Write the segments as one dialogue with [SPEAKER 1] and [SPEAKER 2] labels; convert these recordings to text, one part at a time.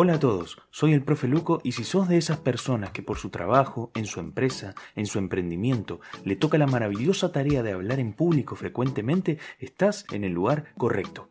[SPEAKER 1] Hola a todos, soy el profe Luco y si sos de esas personas que por su trabajo, en su empresa, en su emprendimiento, le toca la maravillosa tarea de hablar en público frecuentemente, estás en el lugar correcto.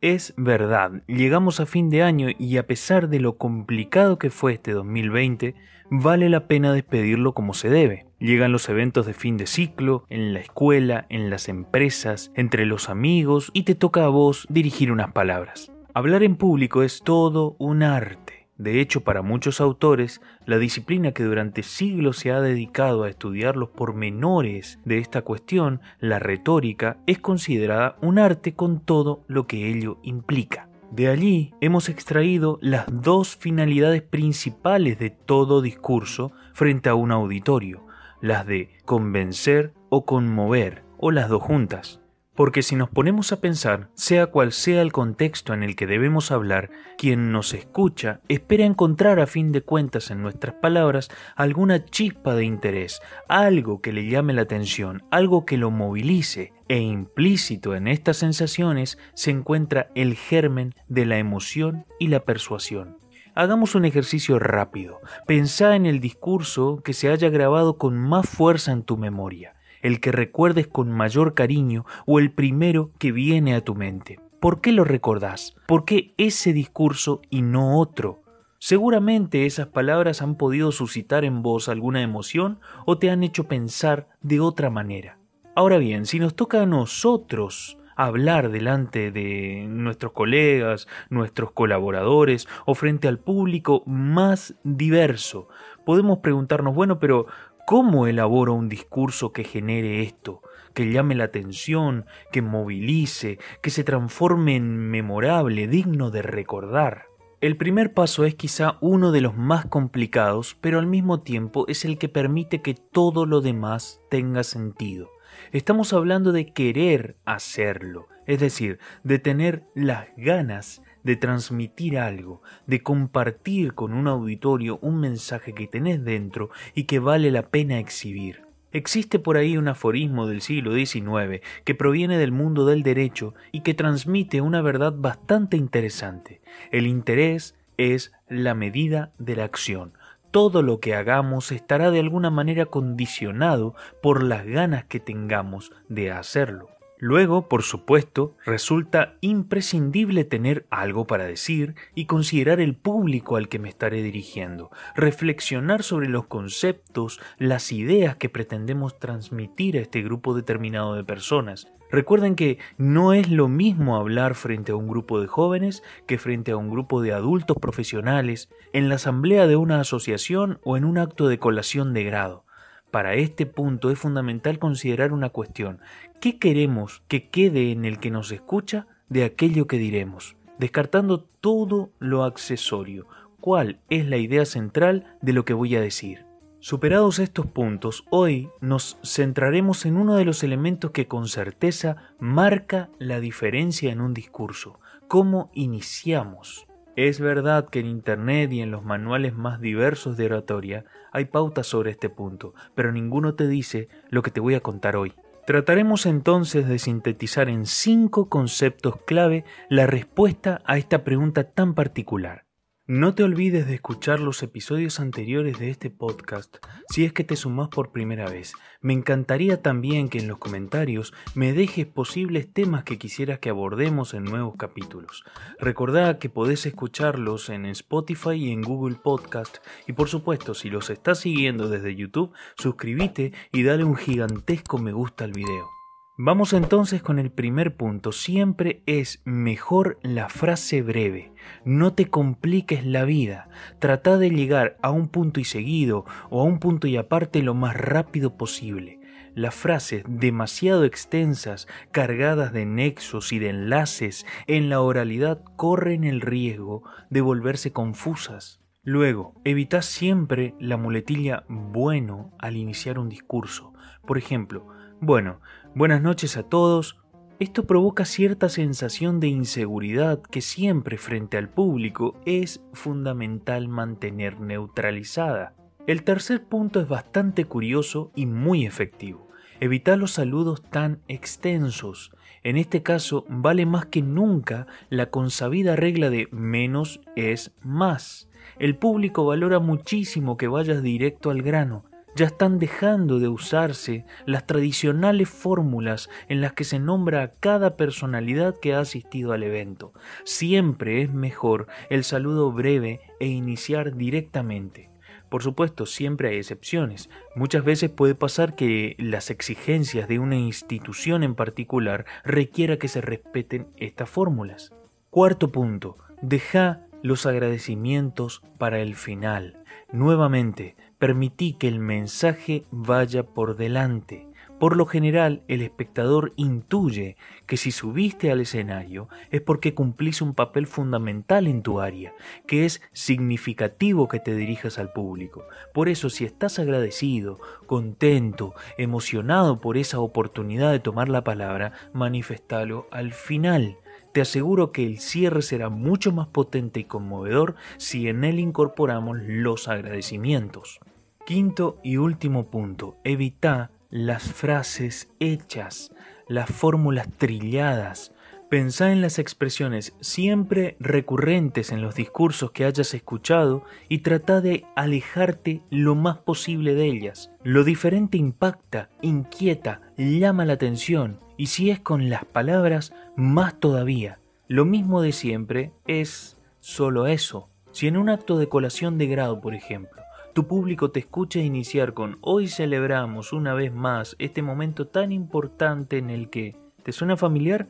[SPEAKER 1] Es verdad, llegamos a fin de año y a pesar de lo complicado que fue este 2020, vale la pena despedirlo como se debe. Llegan los eventos de fin de ciclo, en la escuela, en las empresas, entre los amigos y te toca a vos dirigir unas palabras. Hablar en público es todo un arte. De hecho, para muchos autores, la disciplina que durante siglos se ha dedicado a estudiar los pormenores de esta cuestión, la retórica, es considerada un arte con todo lo que ello implica. De allí hemos extraído las dos finalidades principales de todo discurso frente a un auditorio, las de convencer o conmover, o las dos juntas. Porque si nos ponemos a pensar, sea cual sea el contexto en el que debemos hablar, quien nos escucha espera encontrar a fin de cuentas en nuestras palabras alguna chispa de interés, algo que le llame la atención, algo que lo movilice, e implícito en estas sensaciones se encuentra el germen de la emoción y la persuasión. Hagamos un ejercicio rápido. Pensá en el discurso que se haya grabado con más fuerza en tu memoria el que recuerdes con mayor cariño o el primero que viene a tu mente. ¿Por qué lo recordás? ¿Por qué ese discurso y no otro? Seguramente esas palabras han podido suscitar en vos alguna emoción o te han hecho pensar de otra manera. Ahora bien, si nos toca a nosotros hablar delante de nuestros colegas, nuestros colaboradores o frente al público más diverso, podemos preguntarnos, bueno, pero ¿Cómo elaboro un discurso que genere esto, que llame la atención, que movilice, que se transforme en memorable, digno de recordar? El primer paso es quizá uno de los más complicados, pero al mismo tiempo es el que permite que todo lo demás tenga sentido. Estamos hablando de querer hacerlo, es decir, de tener las ganas de transmitir algo, de compartir con un auditorio un mensaje que tenés dentro y que vale la pena exhibir. Existe por ahí un aforismo del siglo XIX que proviene del mundo del derecho y que transmite una verdad bastante interesante. El interés es la medida de la acción. Todo lo que hagamos estará de alguna manera condicionado por las ganas que tengamos de hacerlo. Luego, por supuesto, resulta imprescindible tener algo para decir y considerar el público al que me estaré dirigiendo, reflexionar sobre los conceptos, las ideas que pretendemos transmitir a este grupo determinado de personas. Recuerden que no es lo mismo hablar frente a un grupo de jóvenes que frente a un grupo de adultos profesionales, en la asamblea de una asociación o en un acto de colación de grado. Para este punto es fundamental considerar una cuestión. ¿Qué queremos que quede en el que nos escucha de aquello que diremos? Descartando todo lo accesorio. ¿Cuál es la idea central de lo que voy a decir? Superados estos puntos, hoy nos centraremos en uno de los elementos que con certeza marca la diferencia en un discurso, cómo iniciamos. Es verdad que en Internet y en los manuales más diversos de oratoria hay pautas sobre este punto, pero ninguno te dice lo que te voy a contar hoy. Trataremos entonces de sintetizar en cinco conceptos clave la respuesta a esta pregunta tan particular. No te olvides de escuchar los episodios anteriores de este podcast si es que te sumás por primera vez. Me encantaría también que en los comentarios me dejes posibles temas que quisieras que abordemos en nuevos capítulos. Recordá que podés escucharlos en Spotify y en Google Podcast y por supuesto si los estás siguiendo desde YouTube, suscríbete y dale un gigantesco me gusta al video. Vamos entonces con el primer punto. Siempre es mejor la frase breve. No te compliques la vida. Trata de llegar a un punto y seguido o a un punto y aparte lo más rápido posible. Las frases demasiado extensas, cargadas de nexos y de enlaces en la oralidad corren el riesgo de volverse confusas. Luego, evita siempre la muletilla bueno al iniciar un discurso. Por ejemplo, bueno, buenas noches a todos. Esto provoca cierta sensación de inseguridad que siempre frente al público es fundamental mantener neutralizada. El tercer punto es bastante curioso y muy efectivo. Evita los saludos tan extensos. En este caso, vale más que nunca la consabida regla de menos es más. El público valora muchísimo que vayas directo al grano. Ya están dejando de usarse las tradicionales fórmulas en las que se nombra a cada personalidad que ha asistido al evento. Siempre es mejor el saludo breve e iniciar directamente. Por supuesto, siempre hay excepciones. Muchas veces puede pasar que las exigencias de una institución en particular requiera que se respeten estas fórmulas. Cuarto punto, deja los agradecimientos para el final. Nuevamente, permití que el mensaje vaya por delante. Por lo general, el espectador intuye que si subiste al escenario es porque cumplís un papel fundamental en tu área, que es significativo que te dirijas al público. Por eso, si estás agradecido, contento, emocionado por esa oportunidad de tomar la palabra, manifestalo al final. Te aseguro que el cierre será mucho más potente y conmovedor si en él incorporamos los agradecimientos. Quinto y último punto, evita las frases hechas, las fórmulas trilladas. Pensá en las expresiones siempre recurrentes en los discursos que hayas escuchado y trata de alejarte lo más posible de ellas. Lo diferente impacta, inquieta, llama la atención y si es con las palabras, más todavía. Lo mismo de siempre es solo eso. Si en un acto de colación de grado, por ejemplo, tu público te escucha iniciar con Hoy celebramos una vez más este momento tan importante en el que ¿te suena familiar?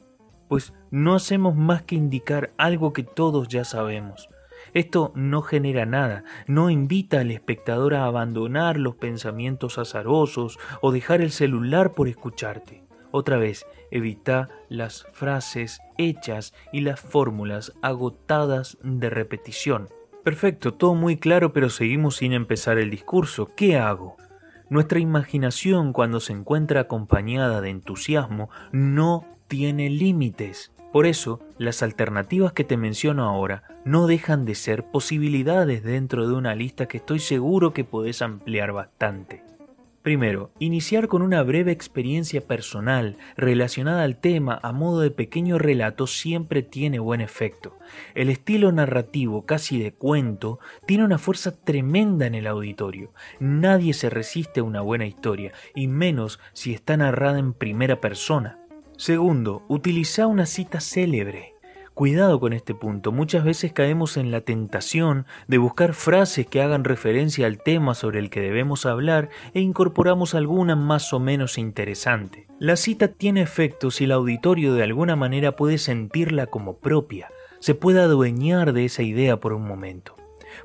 [SPEAKER 1] Pues no hacemos más que indicar algo que todos ya sabemos. Esto no genera nada, no invita al espectador a abandonar los pensamientos azarosos o dejar el celular por escucharte. Otra vez, evita las frases hechas y las fórmulas agotadas de repetición. Perfecto, todo muy claro, pero seguimos sin empezar el discurso. ¿Qué hago? Nuestra imaginación, cuando se encuentra acompañada de entusiasmo, no tiene límites. Por eso, las alternativas que te menciono ahora no dejan de ser posibilidades dentro de una lista que estoy seguro que podés ampliar bastante. Primero, iniciar con una breve experiencia personal relacionada al tema a modo de pequeño relato siempre tiene buen efecto. El estilo narrativo, casi de cuento, tiene una fuerza tremenda en el auditorio. Nadie se resiste a una buena historia, y menos si está narrada en primera persona. Segundo, utiliza una cita célebre. Cuidado con este punto, muchas veces caemos en la tentación de buscar frases que hagan referencia al tema sobre el que debemos hablar e incorporamos alguna más o menos interesante. La cita tiene efecto si el auditorio de alguna manera puede sentirla como propia, se puede adueñar de esa idea por un momento.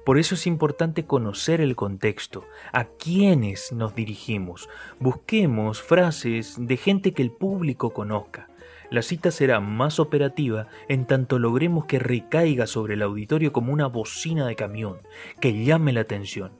[SPEAKER 1] Por eso es importante conocer el contexto, a quiénes nos dirigimos. Busquemos frases de gente que el público conozca. La cita será más operativa en tanto logremos que recaiga sobre el auditorio como una bocina de camión, que llame la atención.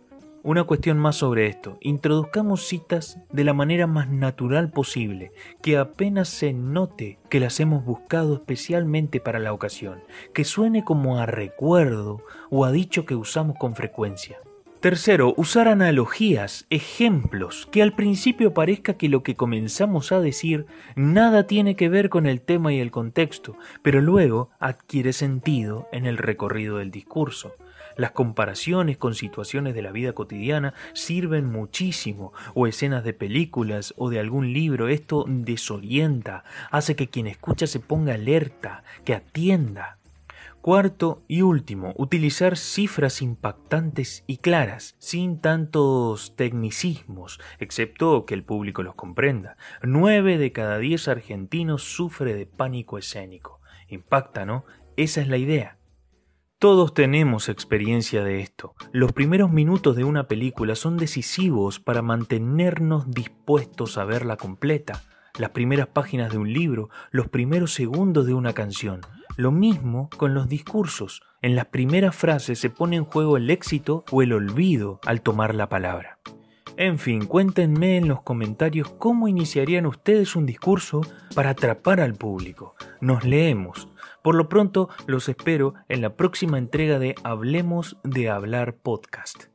[SPEAKER 1] Una cuestión más sobre esto. Introduzcamos citas de la manera más natural posible, que apenas se note que las hemos buscado especialmente para la ocasión, que suene como a recuerdo o a dicho que usamos con frecuencia. Tercero, usar analogías, ejemplos, que al principio parezca que lo que comenzamos a decir nada tiene que ver con el tema y el contexto, pero luego adquiere sentido en el recorrido del discurso. Las comparaciones con situaciones de la vida cotidiana sirven muchísimo, o escenas de películas o de algún libro. Esto desorienta, hace que quien escucha se ponga alerta, que atienda. Cuarto y último, utilizar cifras impactantes y claras, sin tantos tecnicismos, excepto que el público los comprenda. Nueve de cada diez argentinos sufre de pánico escénico. Impacta, ¿no? Esa es la idea. Todos tenemos experiencia de esto. Los primeros minutos de una película son decisivos para mantenernos dispuestos a verla completa. Las primeras páginas de un libro, los primeros segundos de una canción. Lo mismo con los discursos. En las primeras frases se pone en juego el éxito o el olvido al tomar la palabra. En fin, cuéntenme en los comentarios cómo iniciarían ustedes un discurso para atrapar al público. Nos leemos. Por lo pronto, los espero en la próxima entrega de Hablemos de Hablar Podcast.